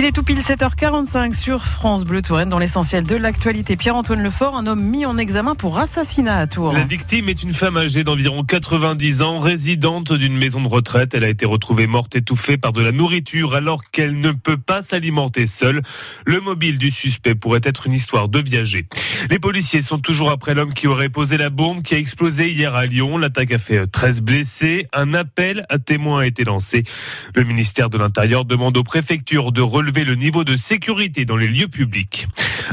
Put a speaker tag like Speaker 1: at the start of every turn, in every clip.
Speaker 1: Il est tout pile 7h45 sur France Bleu Touraine dans l'essentiel de l'actualité. Pierre-Antoine Lefort, un homme mis en examen pour assassinat à Tours.
Speaker 2: La victime est une femme âgée d'environ 90 ans, résidente d'une maison de retraite. Elle a été retrouvée morte étouffée par de la nourriture alors qu'elle ne peut pas s'alimenter seule. Le mobile du suspect pourrait être une histoire de viager. Les policiers sont toujours après l'homme qui aurait posé la bombe qui a explosé hier à Lyon. L'attaque a fait 13 blessés. Un appel à témoins a été lancé. Le ministère de l'Intérieur demande aux préfectures de relever le niveau de sécurité dans les lieux publics.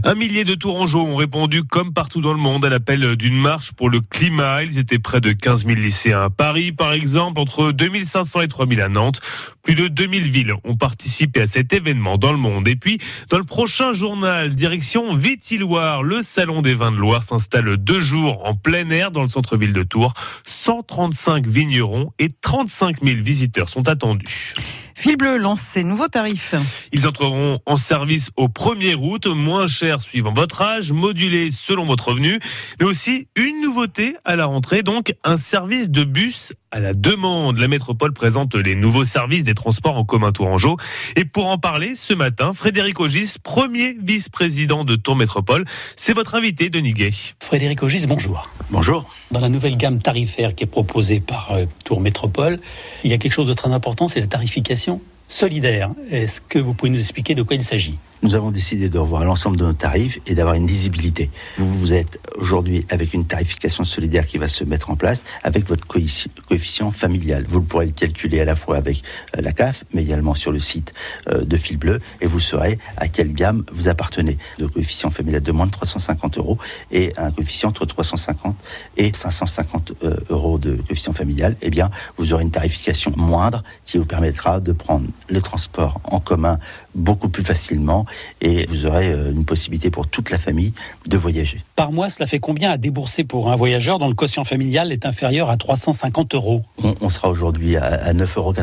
Speaker 2: Un millier de Tourangeaux ont répondu, comme partout dans le monde, à l'appel d'une marche pour le climat. Ils étaient près de 15 000 lycéens à Paris, par exemple, entre 2500 et 3000 à Nantes. Plus de 2000 villes ont participé à cet événement dans le monde. Et puis, dans le prochain journal, direction Vitiloire, le Salon des vins de Loire s'installe deux jours en plein air dans le centre-ville de Tours. 135 vignerons et 35 000 visiteurs sont attendus.
Speaker 1: Fil Bleu lance ses nouveaux tarifs.
Speaker 2: Ils entreront en service au 1er août, moins cher suivant votre âge, modulé selon votre revenu, mais aussi une nouveauté à la rentrée, donc un service de bus à la demande. La métropole présente les nouveaux services des transports en commun Tourangeau. Et pour en parler ce matin, Frédéric Ogis, premier vice-président de Tour Métropole, c'est votre invité, Denis Gay.
Speaker 3: Frédéric Ogis, bonjour.
Speaker 4: Bonjour.
Speaker 3: Dans la nouvelle gamme tarifaire qui est proposée par euh, Tour Métropole, il y a quelque chose de très important, c'est la tarification solidaire. Est-ce que vous pouvez nous expliquer de quoi il s'agit?
Speaker 4: Nous avons décidé de revoir l'ensemble de nos tarifs et d'avoir une lisibilité. Vous, vous êtes aujourd'hui avec une tarification solidaire qui va se mettre en place avec votre coefficient familial. Vous pourrez le calculer à la fois avec euh, la CAF, mais également sur le site euh, de Fil Bleu, et vous saurez à quelle gamme vous appartenez. Le coefficient familial de moins de 350 euros et un coefficient entre 350 et 550 euh, euros de coefficient familial, eh bien, vous aurez une tarification moindre qui vous permettra de prendre le transport en commun beaucoup plus facilement et vous aurez euh, une possibilité pour toute la famille de voyager.
Speaker 3: Par mois, cela fait combien à débourser pour un voyageur dont le quotient familial est inférieur à 350 euros?
Speaker 4: On, sera aujourd'hui à, 9,90 euros,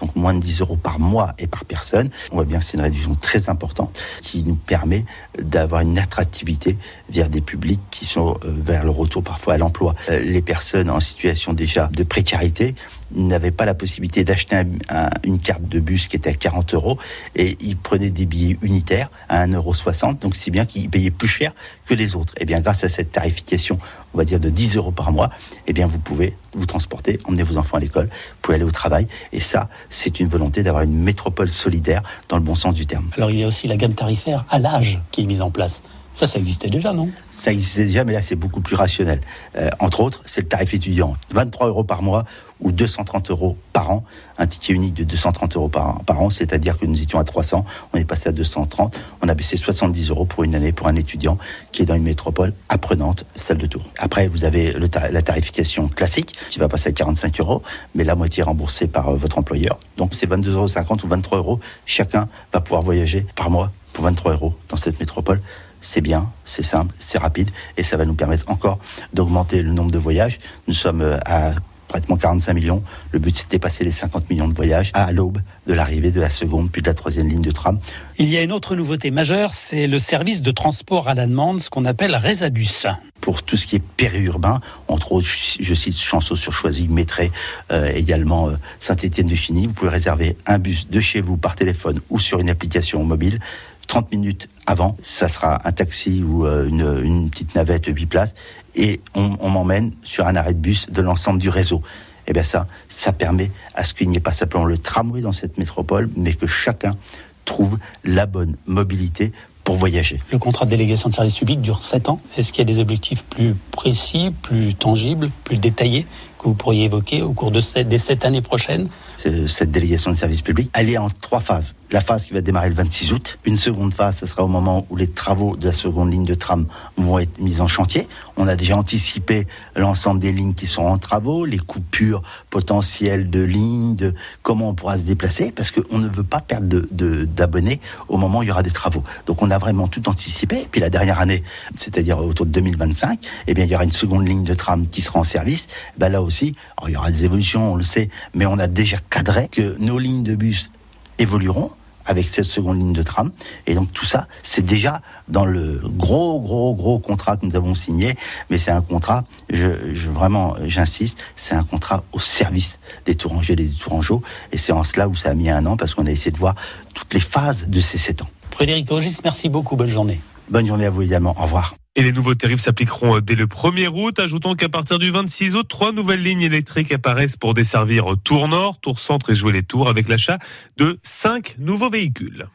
Speaker 4: donc moins de 10 euros par mois et par personne. On voit bien que c'est une réduction très importante qui nous permet d'avoir une attractivité vers des publics qui sont euh, vers le retour parfois à l'emploi. Euh, les personnes en situation déjà de précarité n'avaient pas la possibilité d'acheter une carte de bus qui était à 40 euros et ils prenaient des billets unitaires à 1,60 euros, donc si bien qu'ils payaient plus cher que les autres. Et eh bien grâce à cette tarification, on va dire de 10 euros par mois, et eh bien vous pouvez vous transporter, emmener vos enfants à l'école, vous pouvez aller au travail. Et ça, c'est une volonté d'avoir une métropole solidaire dans le bon sens du terme.
Speaker 3: Alors il y a aussi la gamme tarifaire à l'âge qui est mise en place. Ça, ça existait déjà, non?
Speaker 4: Ça existait déjà, mais là, c'est beaucoup plus rationnel. Euh, entre autres, c'est le tarif étudiant. 23 euros par mois ou 230 euros par an. Un ticket unique de 230 euros par, an, c'est-à-dire que nous étions à 300, on est passé à 230. On a baissé 70 euros pour une année pour un étudiant qui est dans une métropole apprenante, celle de Tours. Après, vous avez la tarification classique qui va passer à 45 euros, mais la moitié remboursée par euh, votre employeur. Donc c'est 22,50 euros ou 23 euros. Chacun va pouvoir voyager par mois pour 23 euros dans cette métropole c'est bien, c'est simple, c'est rapide et ça va nous permettre encore d'augmenter le nombre de voyages. Nous sommes euh, à pratiquement 45 millions. Le but, c'est de dépasser les 50 millions de voyages à l'aube de l'arrivée de la seconde puis de la troisième ligne de tram.
Speaker 3: Il y a une autre nouveauté majeure, c'est le service de transport à la demande, ce qu'on appelle Résabus.
Speaker 4: Pour tout ce qui est périurbain, entre autres, je cite Chanceau sur Choisy, Métray, euh, également euh, Saint-Étienne de Chigny, vous pouvez réserver un bus de chez vous par téléphone ou sur une application mobile 30 minutes avant, ça sera un taxi ou euh, une, petite navette biplace, et on, m'emmène sur un arrêt de bus de l'ensemble du réseau. Et eh bien ça, ça permet à ce qu'il n'y ait pas simplement le tramway dans cette métropole, mais que chacun trouve la bonne mobilité pour voyager.
Speaker 3: Le contrat de délégation de service public dure 7 ans. Est-ce qu'il y a des objectifs plus précis, plus tangibles, plus détaillés que vous pourriez évoquer au cours de des 7 années prochaines
Speaker 4: cette délégation de service public, elle est en trois phases. La phase qui va démarrer le 26 août. Une seconde phase, ce sera au moment où les travaux de la seconde ligne de tram vont être mis en chantier. On a déjà anticipé l'ensemble des lignes qui sont en travaux, les coupures potentielles de lignes, de comment on pourra se déplacer, parce qu'on ne veut pas perdre d'abonnés au moment où il y aura des travaux. Donc on a vraiment tout anticipé. puis la dernière année, c'est-à-dire autour de 2025, eh bien il y aura une seconde ligne de tram qui sera en service. Ben là aussi, il y aura des évolutions, on le sait, mais on a déjà cadré que nos lignes de bus évolueront avec cette seconde ligne de tram. Et donc tout ça, c'est déjà dans le gros, gros, gros contrat que nous avons signé. Mais c'est un contrat, je, je vraiment, j'insiste, c'est un contrat au service des Tourangers et des Tourangeaux. Et c'est en cela où ça a mis un an parce qu'on a essayé de voir toutes les phases de ces sept ans.
Speaker 3: Frédéric Rogis, merci beaucoup. Bonne journée.
Speaker 4: Bonne journée à vous également. Au revoir.
Speaker 2: Et les nouveaux tarifs s'appliqueront dès le 1er août. Ajoutons qu'à partir du 26 août, trois nouvelles lignes électriques apparaissent pour desservir Tour Nord, Tour Centre et Jouer les Tours avec l'achat de cinq nouveaux véhicules.